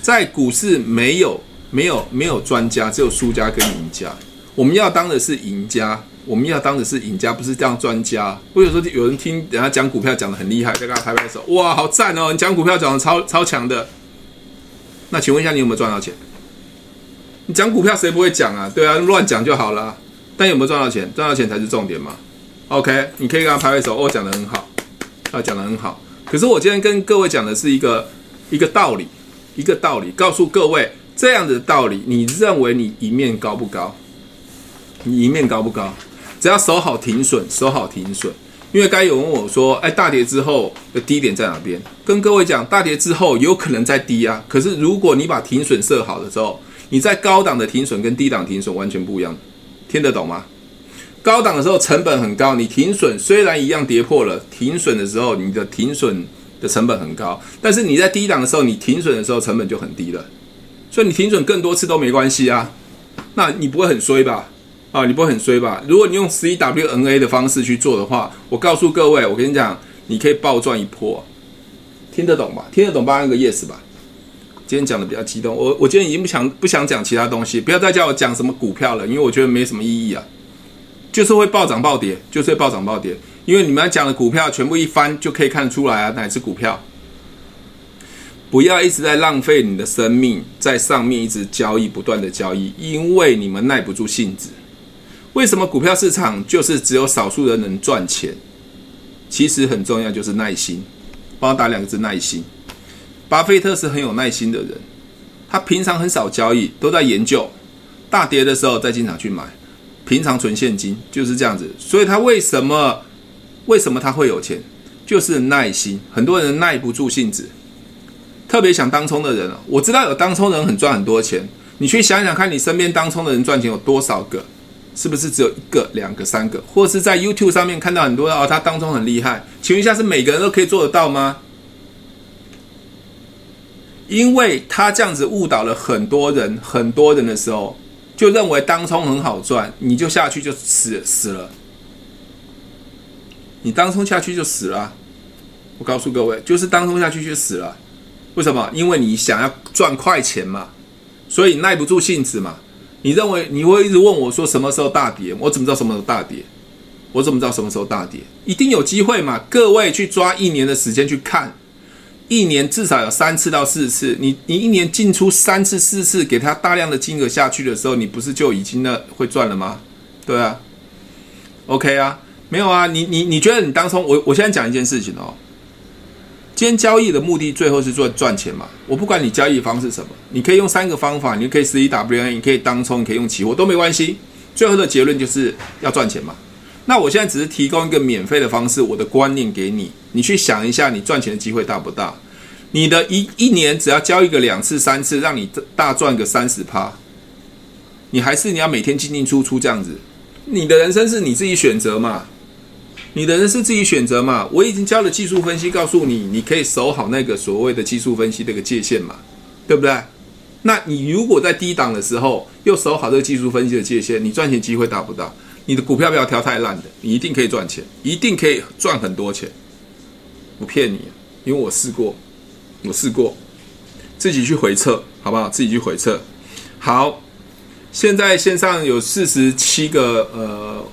在股市没有没有没有专家，只有输家跟赢家。我们要当的是赢家，我们要当的是赢家，不是这样专家。我有时候有人听人家讲股票讲得很厉害，在跟他拍拍手，哇，好赞哦！你讲股票讲得超超强的。那请问一下，你有没有赚到钱？你讲股票谁不会讲啊？对啊，乱讲就好了。但有没有赚到钱？赚到钱才是重点嘛。OK，你可以跟他拍拍手，哦，讲得很好，啊，讲得很好。可是我今天跟各位讲的是一个一个道理。一个道理，告诉各位这样的道理，你认为你赢面高不高？你赢面高不高？只要守好停损，守好停损。因为该有问我说：“哎，大跌之后的低点在哪边？”跟各位讲，大跌之后有可能再低啊。可是如果你把停损设好的时候，你在高档的停损跟低档停损完全不一样，听得懂吗？高档的时候成本很高，你停损虽然一样跌破了，停损的时候你的停损。的成本很高，但是你在低档的时候，你停损的时候成本就很低了，所以你停损更多次都没关系啊，那你不会很衰吧？啊，你不会很衰吧？如果你用 CWNA 的方式去做的话，我告诉各位，我跟你讲，你可以暴赚一波，听得懂吧？听得懂，帮按个 yes 吧。今天讲的比较激动，我我今天已经不想不想讲其他东西，不要再叫我讲什么股票了，因为我觉得没什么意义啊，就是会暴涨暴跌，就是会暴涨暴跌。因为你们要讲的股票全部一翻就可以看出来啊，哪只股票？不要一直在浪费你的生命在上面一直交易，不断的交易，因为你们耐不住性子。为什么股票市场就是只有少数人能赚钱？其实很重要，就是耐心。帮我打两个字：耐心。巴菲特是很有耐心的人，他平常很少交易，都在研究，大跌的时候再进场去买，平常存现金就是这样子。所以他为什么？为什么他会有钱？就是耐心。很多人耐不住性子，特别想当冲的人啊，我知道有当冲的人很赚很多钱。你去想想看，你身边当冲的人赚钱有多少个？是不是只有一个、两个、三个？或是在 YouTube 上面看到很多哦，他当中很厉害。请问一下，是每个人都可以做得到吗？因为他这样子误导了很多人，很多人的时候就认为当冲很好赚，你就下去就死死了。你当冲下去就死了，我告诉各位，就是当冲下去就死了。为什么？因为你想要赚快钱嘛，所以耐不住性子嘛。你认为你会一直问我说什么时候大跌？我怎么知道什么时候大跌？我怎么知道什么时候大跌？一定有机会嘛。各位去抓一年的时间去看，一年至少有三次到四次。你你一年进出三次四次，给他大量的金额下去的时候，你不是就已经呢会赚了吗？对啊，OK 啊。没有啊，你你你觉得你当冲我我现在讲一件事情哦，今天交易的目的最后是做赚钱嘛？我不管你交易方式什么，你可以用三个方法，你可以 CWN，你可以当冲，你可以用期货都没关系。最后的结论就是要赚钱嘛。那我现在只是提供一个免费的方式，我的观念给你，你去想一下，你赚钱的机会大不大？你的一一年只要交易个两次三次，让你大赚个三十趴，你还是你要每天进进出出这样子？你的人生是你自己选择嘛？你的人是自己选择嘛？我已经教了技术分析，告诉你，你可以守好那个所谓的技术分析这个界限嘛，对不对？那你如果在低档的时候又守好这个技术分析的界限，你赚钱机会大不大？你的股票不要挑太烂的，你一定可以赚钱，一定可以赚很多钱。不骗你，因为我试过，我试过，自己去回测，好不好？自己去回测。好，现在线上有四十七个呃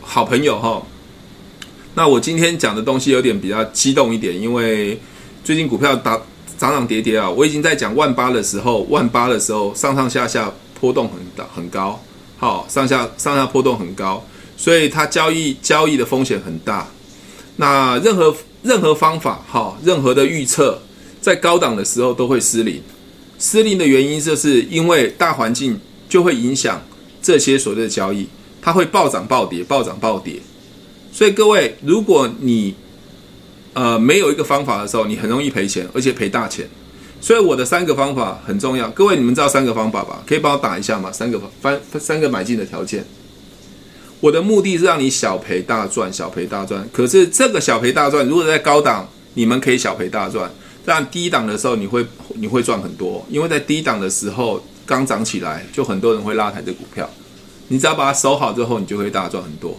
好朋友哈。那我今天讲的东西有点比较激动一点，因为最近股票打涨涨跌跌啊。我已经在讲万八的时候，万八的时候上上下下波动很大很高，好，上下上下波动很高，所以它交易交易的风险很大。那任何任何方法哈，任何的预测，在高档的时候都会失灵。失灵的原因就是因为大环境就会影响这些所谓的交易，它会暴涨暴跌，暴涨暴跌。所以各位，如果你呃没有一个方法的时候，你很容易赔钱，而且赔大钱。所以我的三个方法很重要。各位，你们知道三个方法吧？可以帮我打一下吗？三个方翻三个买进的条件。我的目的是让你小赔大赚，小赔大赚。可是这个小赔大赚，如果在高档，你们可以小赔大赚；但低档的时候，你会你会赚很多，因为在低档的时候刚涨起来，就很多人会拉抬这股票。你只要把它守好之后，你就会大赚很多。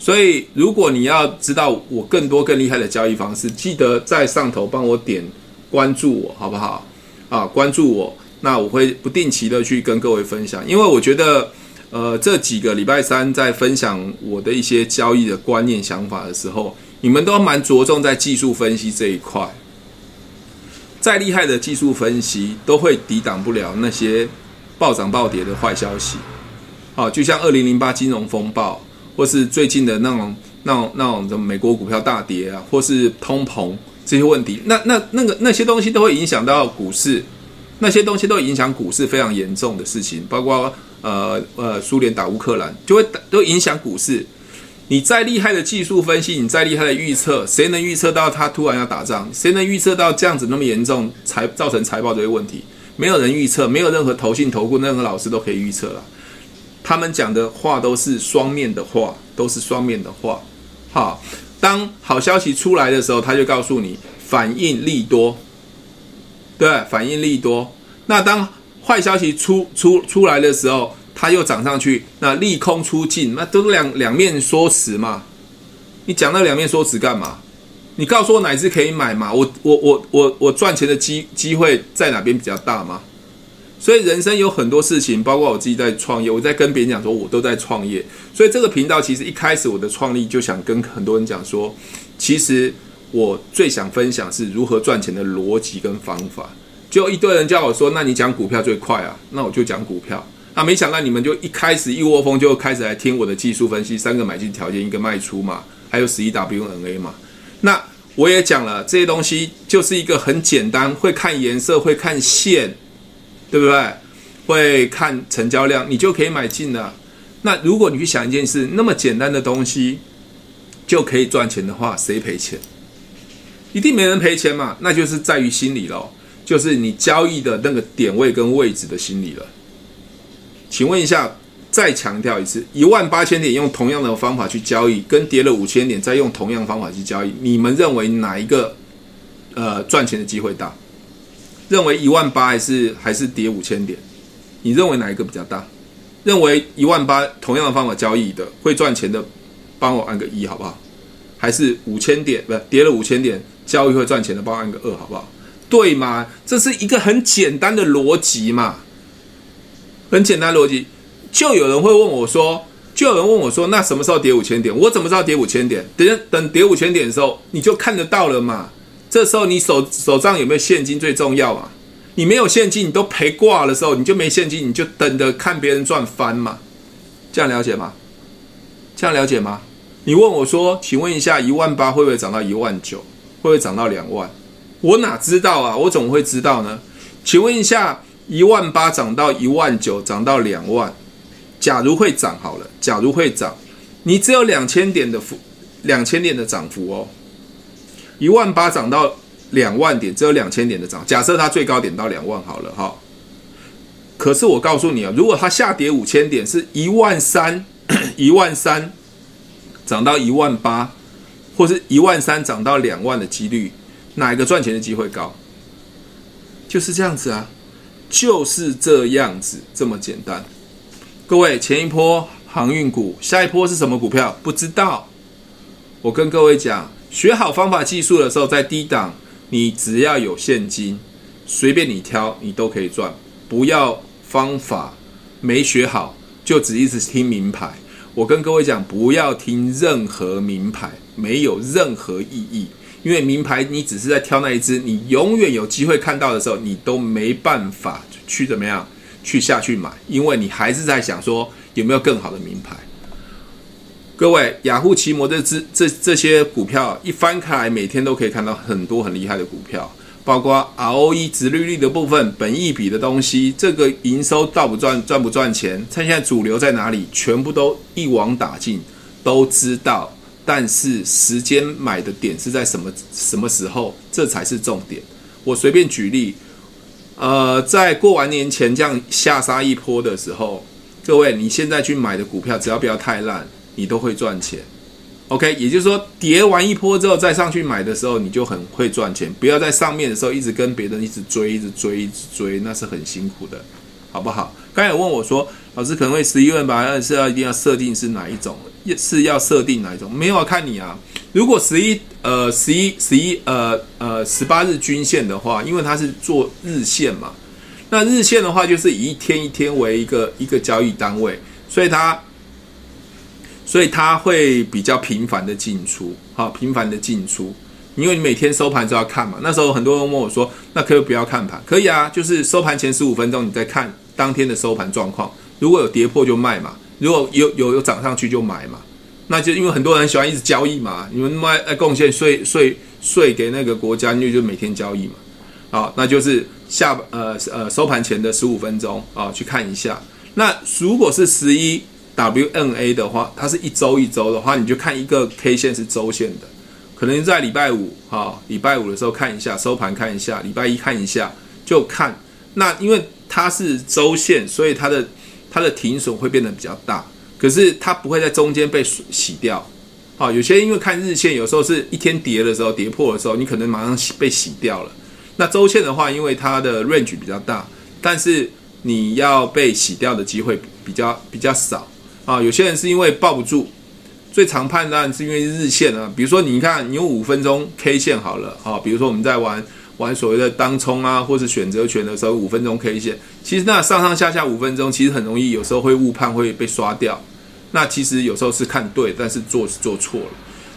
所以，如果你要知道我更多更厉害的交易方式，记得在上头帮我点关注我，好不好？啊，关注我，那我会不定期的去跟各位分享。因为我觉得，呃，这几个礼拜三在分享我的一些交易的观念想法的时候，你们都蛮着重在技术分析这一块。再厉害的技术分析，都会抵挡不了那些暴涨暴跌的坏消息。啊，就像二零零八金融风暴。或是最近的那种、那种、那种的美国股票大跌啊，或是通膨这些问题，那、那、那个那些东西都会影响到股市，那些东西都影响股市非常严重的事情，包括呃呃，苏联打乌克兰就会都影响股市。你再厉害的技术分析，你再厉害的预测，谁能预测到它突然要打仗？谁能预测到这样子那么严重，财造成财报这些问题？没有人预测，没有任何投信投顾任何老师都可以预测了。他们讲的话都是双面的话，都是双面的话。好，当好消息出来的时候，他就告诉你反应利多，对，反应利多。那当坏消息出出出来的时候，它又涨上去，那利空出尽，那都是两两面说辞嘛。你讲那两面说辞干嘛？你告诉我哪只可以买嘛？我我我我我赚钱的机机会在哪边比较大吗？所以人生有很多事情，包括我自己在创业，我在跟别人讲说，我都在创业。所以这个频道其实一开始我的创立就想跟很多人讲说，其实我最想分享是如何赚钱的逻辑跟方法。就一堆人叫我说，那你讲股票最快啊，那我就讲股票。那没想到你们就一开始一窝蜂就开始来听我的技术分析，三个买进条件，一个卖出嘛，还有十一 WNA 嘛。那我也讲了这些东西，就是一个很简单，会看颜色，会看线。对不对？会看成交量，你就可以买进了。那如果你去想一件事，那么简单的东西就可以赚钱的话，谁赔钱？一定没人赔钱嘛。那就是在于心理咯，就是你交易的那个点位跟位置的心理了。请问一下，再强调一次，一万八千点用同样的方法去交易，跟跌了五千点再用同样方法去交易，你们认为哪一个呃赚钱的机会大？认为一万八还是还是跌五千点？你认为哪一个比较大？认为一万八同样的方法交易的会赚钱的，帮我按个一好不好？还是五千点不是跌了五千点交易会赚钱的，帮我按个二好不好？对吗？这是一个很简单的逻辑嘛，很简单逻辑。就有人会问我说，就有人问我说，那什么时候跌五千点？我怎么知道跌五千点？等等跌五千点的时候，你就看得到了嘛。这时候你手手上有没有现金最重要啊？你没有现金，你都赔挂的时候，你就没现金，你就等着看别人赚翻嘛。这样了解吗？这样了解吗？你问我说，请问一下，一万八会不会涨到一万九？会不会涨到两万？我哪知道啊？我怎么会知道呢？请问一下，一万八涨到一万九，涨到两万，假如会涨好了，假如会涨，你只有两千点的幅，两千点的涨幅哦。一万八涨到两万点，只有两千点的涨。假设它最高点到两万好了哈。可是我告诉你啊，如果它下跌五千点，是一万三，一万三涨到一万八，或是一万三涨到两万的几率，哪一个赚钱的机会高？就是这样子啊。就是这样子，这么简单。各位，前一波航运股，下一波是什么股票？不知道。我跟各位讲，学好方法技术的时候，在低档，你只要有现金，随便你挑，你都可以赚。不要方法没学好，就只一直听名牌。我跟各位讲，不要听任何名牌，没有任何意义。因为名牌，你只是在挑那一只，你永远有机会看到的时候，你都没办法去怎么样。去下去买，因为你还是在想说有没有更好的名牌。各位，雅虎奇摩这支这这些股票一翻开来，每天都可以看到很多很厉害的股票，包括 ROE 殖利率的部分、本益比的东西，这个营收到不赚赚不赚钱，趁现在主流在哪里，全部都一网打尽，都知道。但是时间买的点是在什么什么时候，这才是重点。我随便举例。呃，在过完年前这样下杀一波的时候，各位，你现在去买的股票，只要不要太烂，你都会赚钱。OK，也就是说，跌完一波之后再上去买的时候，你就很会赚钱。不要在上面的时候一直跟别人一直追，一直追，一直追，那是很辛苦的，好不好？刚才问我说，老师可能会十一万八，是要一定要设定是哪一种？是要设定哪一种？没有，看你啊。如果十一呃十一十一呃呃十八日均线的话，因为它是做日线嘛，那日线的话就是以一天一天为一个一个交易单位，所以它所以它会比较频繁的进出，好频繁的进出，因为你每天收盘都要看嘛。那时候很多人问我说，那可以不要看盘？可以啊，就是收盘前十五分钟你再看当天的收盘状况，如果有跌破就卖嘛，如果有有有涨上去就买嘛。那就因为很多人喜欢一直交易嘛，你们卖呃贡献税税税给那个国家，因为就每天交易嘛，好，那就是下呃呃收盘前的十五分钟啊，去看一下。那如果是十一 WNA 的话，它是一周一周的话，你就看一个 K 线是周线的，可能在礼拜五啊，礼拜五的时候看一下收盘看一下，礼拜一看一下就看。那因为它是周线，所以它的它的停损会变得比较大。可是它不会在中间被洗掉，好，有些因为看日线，有时候是一天跌的时候，跌破的时候，你可能马上被洗掉了。那周线的话，因为它的 range 比较大，但是你要被洗掉的机会比较比较少啊。有些人是因为抱不住，最常判断是因为日线啊。比如说，你看你用五分钟 K 线好了，啊，比如说我们在玩。玩所谓的当冲啊，或是选择权的时候，五分钟 K 线，其实那上上下下五分钟，其实很容易，有时候会误判，会被刷掉。那其实有时候是看对，但是做是做错了。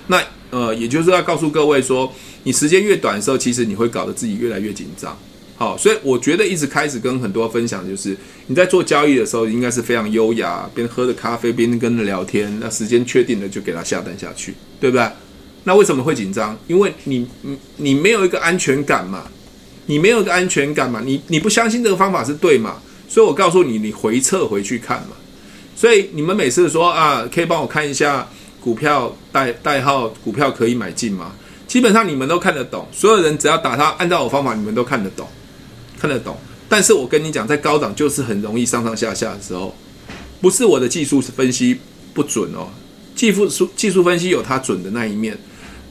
那呃，也就是要告诉各位说，你时间越短的时候，其实你会搞得自己越来越紧张。好，所以我觉得一直开始跟很多分享，就是你在做交易的时候，应该是非常优雅，边喝着咖啡边跟人聊天。那时间确定了，就给他下单下去，对不对？那为什么会紧张？因为你你你没有一个安全感嘛，你没有一个安全感嘛，你你不相信这个方法是对嘛？所以我告诉你，你回撤回去看嘛。所以你们每次说啊，可以帮我看一下股票代代号，股票可以买进吗？基本上你们都看得懂，所有人只要打他按照我方法，你们都看得懂，看得懂。但是我跟你讲，在高档就是很容易上上下下的时候，不是我的技术分析不准哦，技术技术分析有它准的那一面。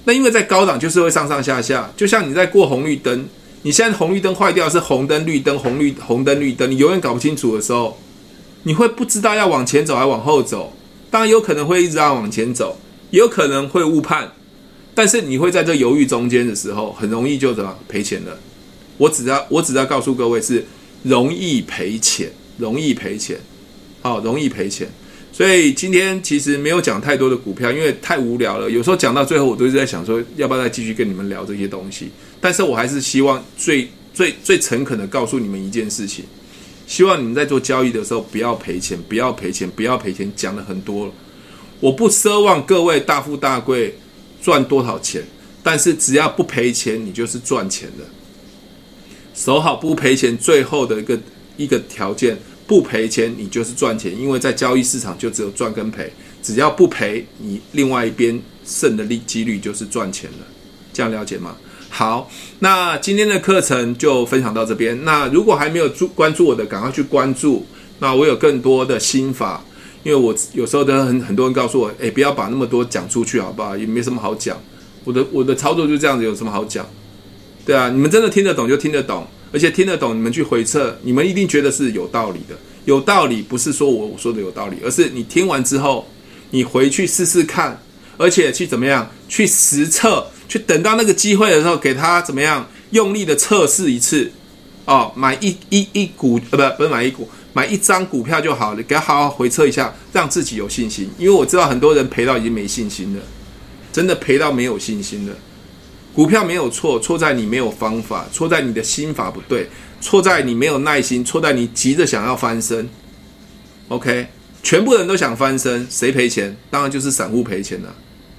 那因为在高档就是会上上下下，就像你在过红绿灯，你现在红绿灯坏掉是红灯绿灯红绿红灯绿灯，你永远搞不清楚的时候，你会不知道要往前走还往后走。当然有可能会一直要往前走，也有可能会误判，但是你会在这犹豫中间的时候，很容易就怎么赔钱了。我只要我只要告诉各位是容易赔钱，容易赔钱，好，容易赔钱。所以今天其实没有讲太多的股票，因为太无聊了。有时候讲到最后，我都是在想说，要不要再继续跟你们聊这些东西？但是我还是希望最最最诚恳的告诉你们一件事情：希望你们在做交易的时候不要赔钱，不要赔钱，不要赔钱。讲了很多了，我不奢望各位大富大贵，赚多少钱，但是只要不赔钱，你就是赚钱的。守好不赔钱，最后的一个一个条件。不赔钱，你就是赚钱，因为在交易市场就只有赚跟赔，只要不赔，你另外一边胜的利几率就是赚钱了，这样了解吗？好，那今天的课程就分享到这边。那如果还没有注关注我的，赶快去关注。那我有更多的心法，因为我有时候都很很多人告诉我，诶，不要把那么多讲出去，好不好？也没什么好讲。我的我的操作就这样子，有什么好讲？对啊，你们真的听得懂就听得懂，而且听得懂，你们去回测，你们一定觉得是有道理的。有道理不是说我我说的有道理，而是你听完之后，你回去试试看，而且去怎么样去实测，去等到那个机会的时候，给他怎么样用力的测试一次。哦，买一一一股呃，不不是买一股，买一张股票就好了，给他好好回测一下，让自己有信心。因为我知道很多人赔到已经没信心了，真的赔到没有信心了。股票没有错，错在你没有方法，错在你的心法不对，错在你没有耐心，错在你急着想要翻身。OK，全部人都想翻身，谁赔钱？当然就是散户赔钱了。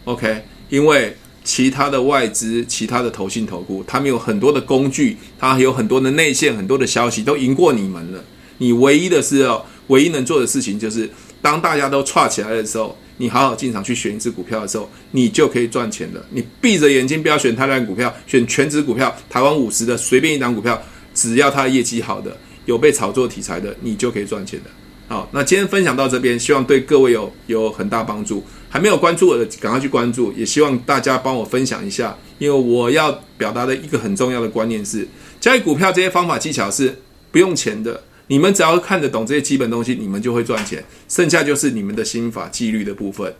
OK，因为。其他的外资、其他的投信、投顾，他们有很多的工具，他有很多的内线、很多的消息，都赢过你们了。你唯一的是哦，唯一能做的事情就是，当大家都串起来的时候，你好好进场去选一只股票的时候，你就可以赚钱了。你闭着眼睛不要选太烂股票，选全职股票，台湾五十的随便一档股票，只要它业绩好的，有被炒作题材的，你就可以赚钱的。好，那今天分享到这边，希望对各位有有很大帮助。还没有关注我的，赶快去关注。也希望大家帮我分享一下，因为我要表达的一个很重要的观念是，交易股票这些方法技巧是不用钱的。你们只要看得懂这些基本东西，你们就会赚钱。剩下就是你们的心法、纪律的部分。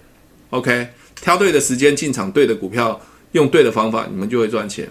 OK，挑对的时间进场，对的股票，用对的方法，你们就会赚钱。